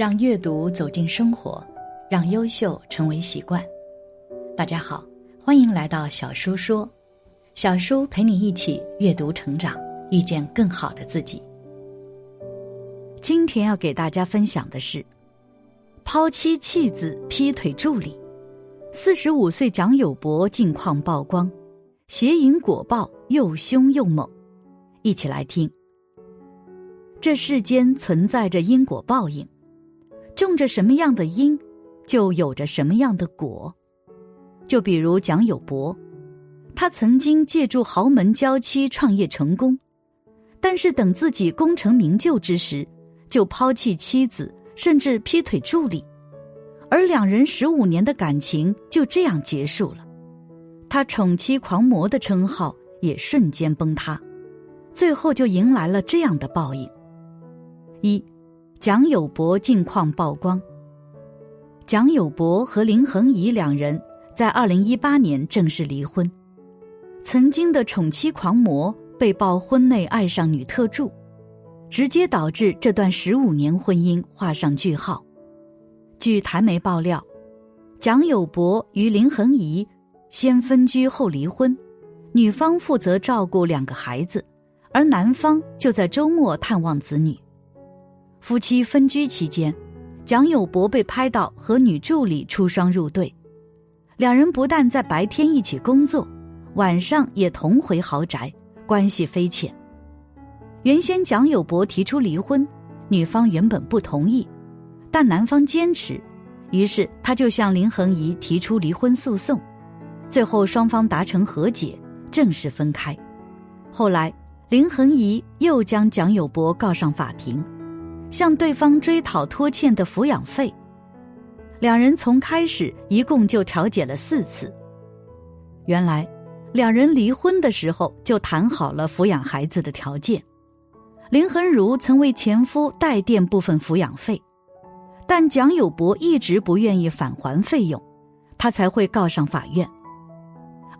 让阅读走进生活，让优秀成为习惯。大家好，欢迎来到小叔说，小叔陪你一起阅读成长，遇见更好的自己。今天要给大家分享的是：抛妻弃子、劈腿助理，四十五岁蒋友柏近况曝光，邪淫果报又凶又猛。一起来听。这世间存在着因果报应。种着什么样的因，就有着什么样的果。就比如蒋友柏，他曾经借助豪门娇妻创业成功，但是等自己功成名就之时，就抛弃妻子，甚至劈腿助理，而两人十五年的感情就这样结束了。他宠妻狂魔的称号也瞬间崩塌，最后就迎来了这样的报应：一。蒋友柏近况曝光。蒋友柏和林恒怡两人在二零一八年正式离婚。曾经的宠妻狂魔被曝婚内爱上女特助，直接导致这段十五年婚姻画上句号。据台媒爆料，蒋友柏与林恒怡先分居后离婚，女方负责照顾两个孩子，而男方就在周末探望子女。夫妻分居期间，蒋友柏被拍到和女助理出双入对，两人不但在白天一起工作，晚上也同回豪宅，关系匪浅。原先蒋友柏提出离婚，女方原本不同意，但男方坚持，于是他就向林恒怡提出离婚诉讼，最后双方达成和解，正式分开。后来林恒怡又将蒋友柏告上法庭。向对方追讨拖欠的抚养费，两人从开始一共就调解了四次。原来，两人离婚的时候就谈好了抚养孩子的条件。林恒如曾为前夫代垫部分抚养费，但蒋友柏一直不愿意返还费用，他才会告上法院。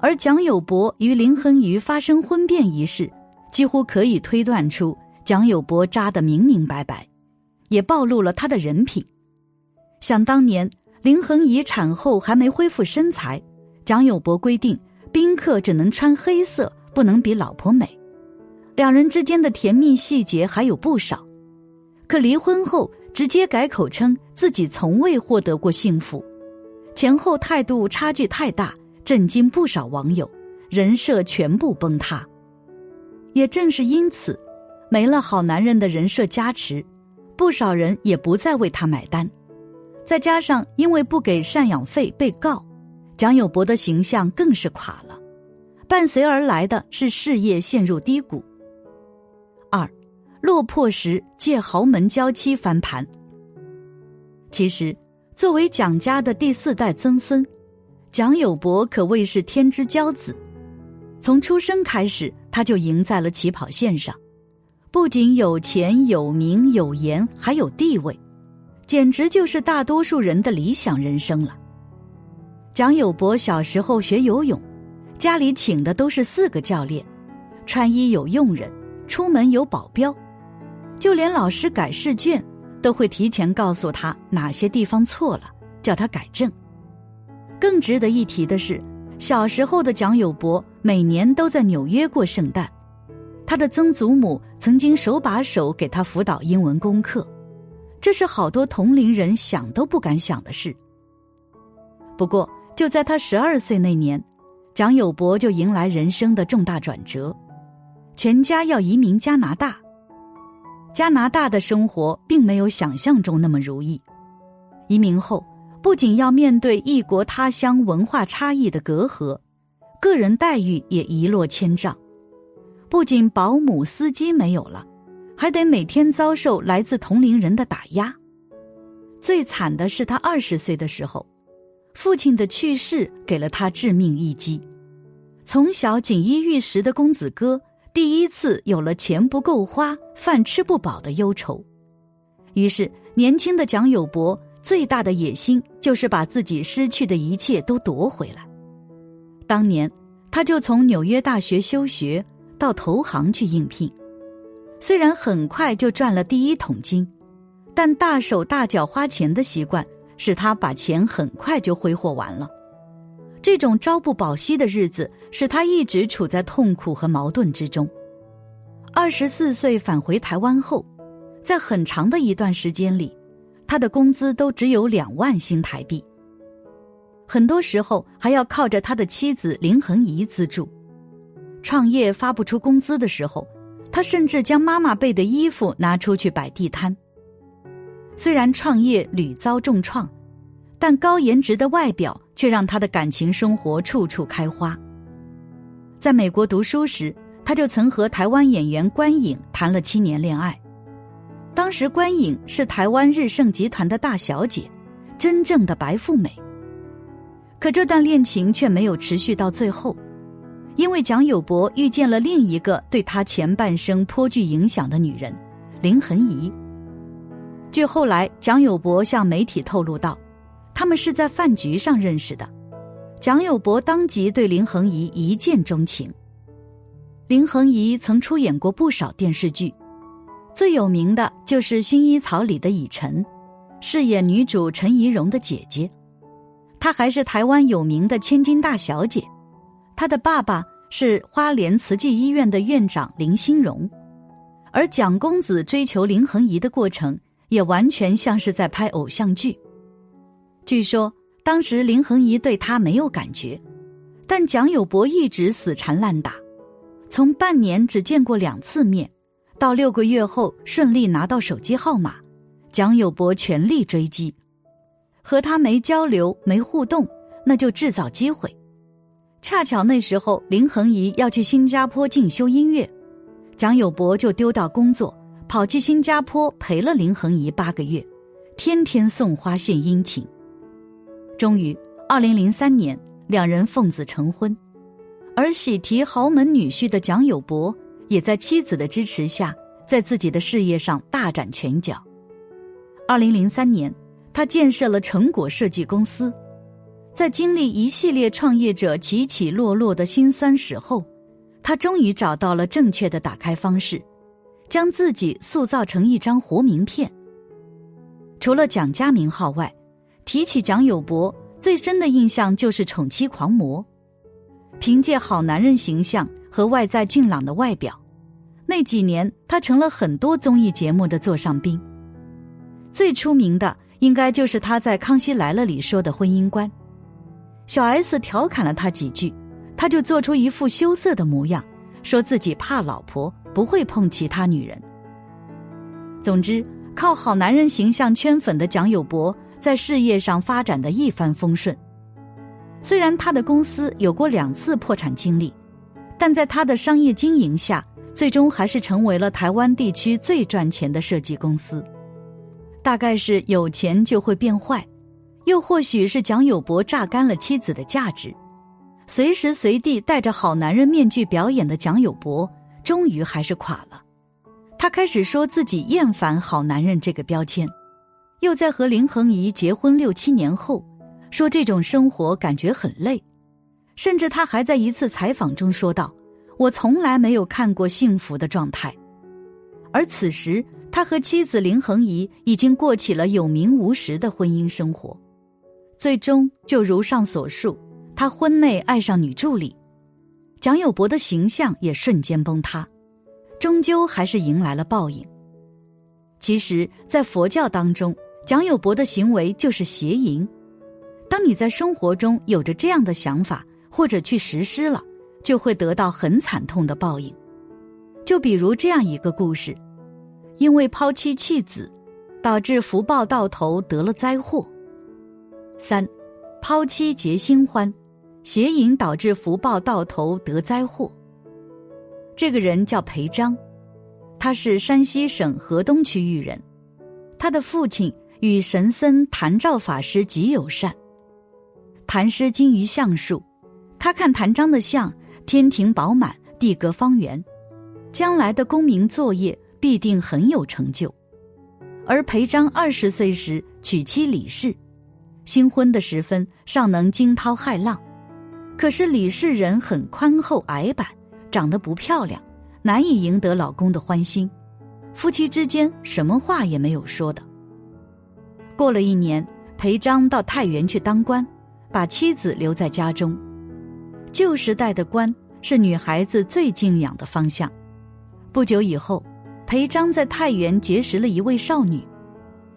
而蒋友柏与林恒瑜发生婚变一事，几乎可以推断出蒋友柏扎得明明白白。也暴露了他的人品。想当年，林恒怡产后还没恢复身材，蒋友柏规定宾客只能穿黑色，不能比老婆美。两人之间的甜蜜细节还有不少，可离婚后直接改口称自己从未获得过幸福，前后态度差距太大，震惊不少网友，人设全部崩塌。也正是因此，没了好男人的人设加持。不少人也不再为他买单，再加上因为不给赡养费被告，蒋友柏的形象更是垮了，伴随而来的是事业陷入低谷。二，落魄时借豪门娇妻翻盘。其实，作为蒋家的第四代曾孙，蒋友柏可谓是天之骄子，从出生开始他就赢在了起跑线上。不仅有钱有名有颜，还有地位，简直就是大多数人的理想人生了。蒋友柏小时候学游泳，家里请的都是四个教练，穿衣有佣人，出门有保镖，就连老师改试卷都会提前告诉他哪些地方错了，叫他改正。更值得一提的是，小时候的蒋友柏每年都在纽约过圣诞。他的曾祖母曾经手把手给他辅导英文功课，这是好多同龄人想都不敢想的事。不过，就在他十二岁那年，蒋友柏就迎来人生的重大转折，全家要移民加拿大。加拿大的生活并没有想象中那么如意，移民后不仅要面对异国他乡文化差异的隔阂，个人待遇也一落千丈。不仅保姆、司机没有了，还得每天遭受来自同龄人的打压。最惨的是，他二十岁的时候，父亲的去世给了他致命一击。从小锦衣玉食的公子哥，第一次有了钱不够花、饭吃不饱的忧愁。于是，年轻的蒋友柏最大的野心就是把自己失去的一切都夺回来。当年，他就从纽约大学休学到投行去应聘，虽然很快就赚了第一桶金。但大手大脚花钱的习惯，使他把钱很快就挥霍完了。这种朝不保夕的日子，使他一直处在痛苦和矛盾之中。二十四岁返回台湾后，在很长的一段时间里，他的工资都只有两万新台币，很多时候还要靠着他的妻子林恒怡资助。创业发不出工资的时候，他甚至将妈妈备的衣服拿出去摆地摊。虽然创业屡遭重创，但高颜值的外表却让他的感情生活处处开花。在美国读书时，他就曾和台湾演员关颖谈了七年恋爱。当时关颖是台湾日盛集团的大小姐，真正的白富美。可这段恋情却没有持续到最后，因为蒋友柏遇见了另一个对他前半生颇具影响的女人林恒怡。据后来蒋友柏向媒体透露道，他们是在饭局上认识的。蒋友柏当即对林恒怡一见钟情。林恒怡曾出演过不少电视剧，最有名的就是《薰衣草》里的以晨，饰演女主陈怡蓉的姐姐。她还是台湾有名的千金大小姐，她的爸爸是花莲慈济医院的院长林心荣，而蒋公子追求林恒怡的过程。也完全像是在拍偶像剧。据说当时林恒怡对他没有感觉，但蒋友柏一直死缠烂打，从半年只见过两次面，到六个月后顺利拿到手机号码，蒋友柏全力追击，和他没交流没互动，那就制造机会。恰巧那时候林恒怡要去新加坡进修音乐，蒋友柏就丢掉工作。跑去新加坡陪了林恒怡八个月，天天送花献殷勤。终于，二零零三年，两人奉子成婚。而喜提豪门女婿的蒋友柏，也在妻子的支持下，在自己的事业上大展拳脚。二零零三年，他建设了成果设计公司。在经历一系列创业者起起落落的辛酸史后，他终于找到了正确的打开方式。将自己塑造成一张活名片。除了蒋家名号外，提起蒋友柏，最深的印象就是宠妻狂魔。凭借好男人形象和外在俊朗的外表，那几年他成了很多综艺节目的座上宾。最出名的应该就是他在《康熙来了》里说的婚姻观。小 S 调侃了他几句，他就做出一副羞涩的模样，说自己怕老婆。不会碰其他女人。总之，靠好男人形象圈粉的蒋友柏，在事业上发展的一帆风顺。虽然他的公司有过两次破产经历，但在他的商业经营下，最终还是成为了台湾地区最赚钱的设计公司。大概是有钱就会变坏，又或许是蒋友柏榨干了妻子的价值，随时随地戴着好男人面具表演的蒋友柏。终于还是垮了，他开始说自己厌烦“好男人”这个标签，又在和林恒怡结婚六七年后，说这种生活感觉很累，甚至他还在一次采访中说道：“我从来没有看过幸福的状态。”而此时，他和妻子林恒怡已经过起了有名无实的婚姻生活，最终就如上所述，他婚内爱上女助理。蒋友柏的形象也瞬间崩塌，终究还是迎来了报应。其实，在佛教当中，蒋友柏的行为就是邪淫。当你在生活中有着这样的想法，或者去实施了，就会得到很惨痛的报应。就比如这样一个故事：因为抛妻弃子，导致福报到头得了灾祸。三，抛妻结新欢，邪淫导致福报到头得灾祸。这个人叫裴章，他是山西省河东区域人，他的父亲与神僧谭照法师极友善。谭师精于相术，他看谭章的相，天庭饱满，地阁方圆，将来的功名作业必定很有成就。而裴章二十岁时娶妻李氏，新婚的时分尚能惊涛骇浪，可是李氏人很宽厚矮板，长得不漂亮，难以赢得老公的欢心，夫妻之间什么话也没有说的。过了一年，裴章到太原去当官。把妻子留在家中。旧时代的官是女孩子最敬仰的方向。不久以后，裴章在太原结识了一位少女，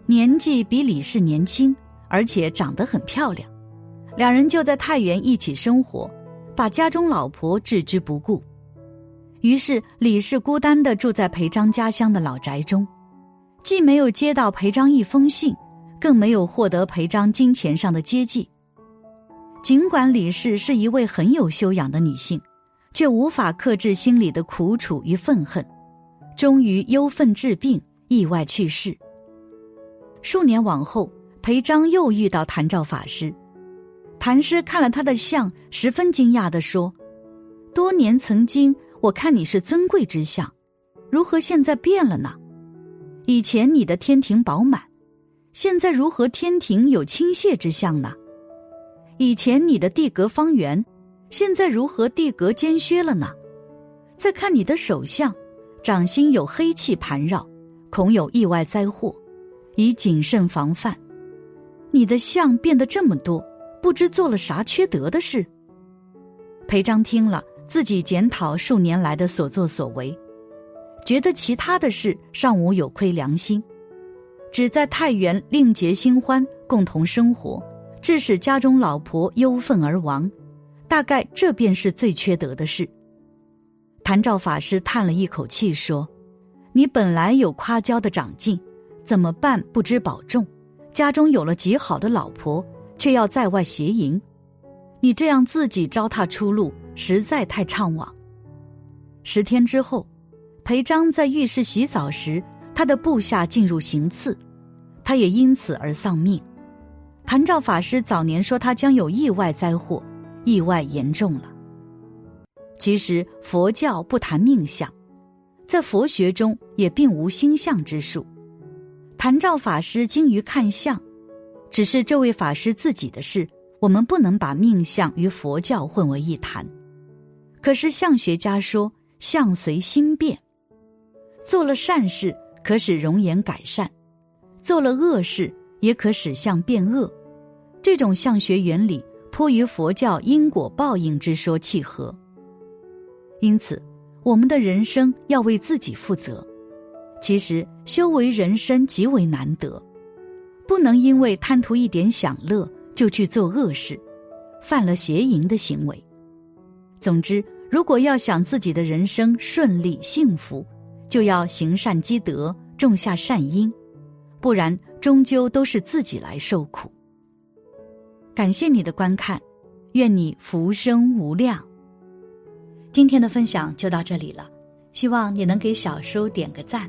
年纪比李氏年轻，而且长得很漂亮。两人就在太原一起生活，把家中老婆置之不顾。于是李氏孤单地住在裴章家乡的老宅中，既没有接到裴章一封信，更没有获得裴章金钱上的接济。尽管李氏是一位很有修养的女性，却无法克制心里的苦楚与愤恨，终于忧愤致病，意外去世。数年往后，裴章又遇到谭照法师，谭师看了他的相，十分惊讶地说：“多年曾经，我看你是尊贵之相，如何现在变了呢？以前你的天庭饱满，现在如何天庭有倾泻之相呢？”以前你的地格方圆，现在如何地格尖削了呢？再看你的手相，掌心有黑气盘绕，恐有意外灾祸，宜谨慎防范。你的相变得这么多，不知做了啥缺德的事。裴章听了，自己检讨数年来的所作所为，觉得其他的事尚无有亏良心，只在太原另结新欢，共同生活。致使家中老婆忧愤而亡，大概这便是最缺德的事。谭照法师叹了一口气说：“你本来有夸骄的长进，怎么办？不知保重。家中有了极好的老婆，却要在外邪淫，你这样自己糟蹋出路，实在太怅惘。”十天之后，裴章在浴室洗澡时，他的部下进入行刺，他也因此而丧命。谭照法师早年说他将有意外灾祸，意外严重了。其实佛教不谈命相，在佛学中也并无星象之术。谭照法师精于看相，只是这位法师自己的事，我们不能把命相与佛教混为一谈。可是相学家说，相随心变，做了善事可使容颜改善，做了恶事。也可使相变恶，这种相学原理颇与佛教因果报应之说契合。因此，我们的人生要为自己负责。其实，修为人生极为难得，不能因为贪图一点享乐就去做恶事，犯了邪淫的行为。总之，如果要想自己的人生顺利幸福，就要行善积德，种下善因，不然。终究都是自己来受苦。感谢你的观看，愿你福生无量。今天的分享就到这里了，希望你能给小叔点个赞，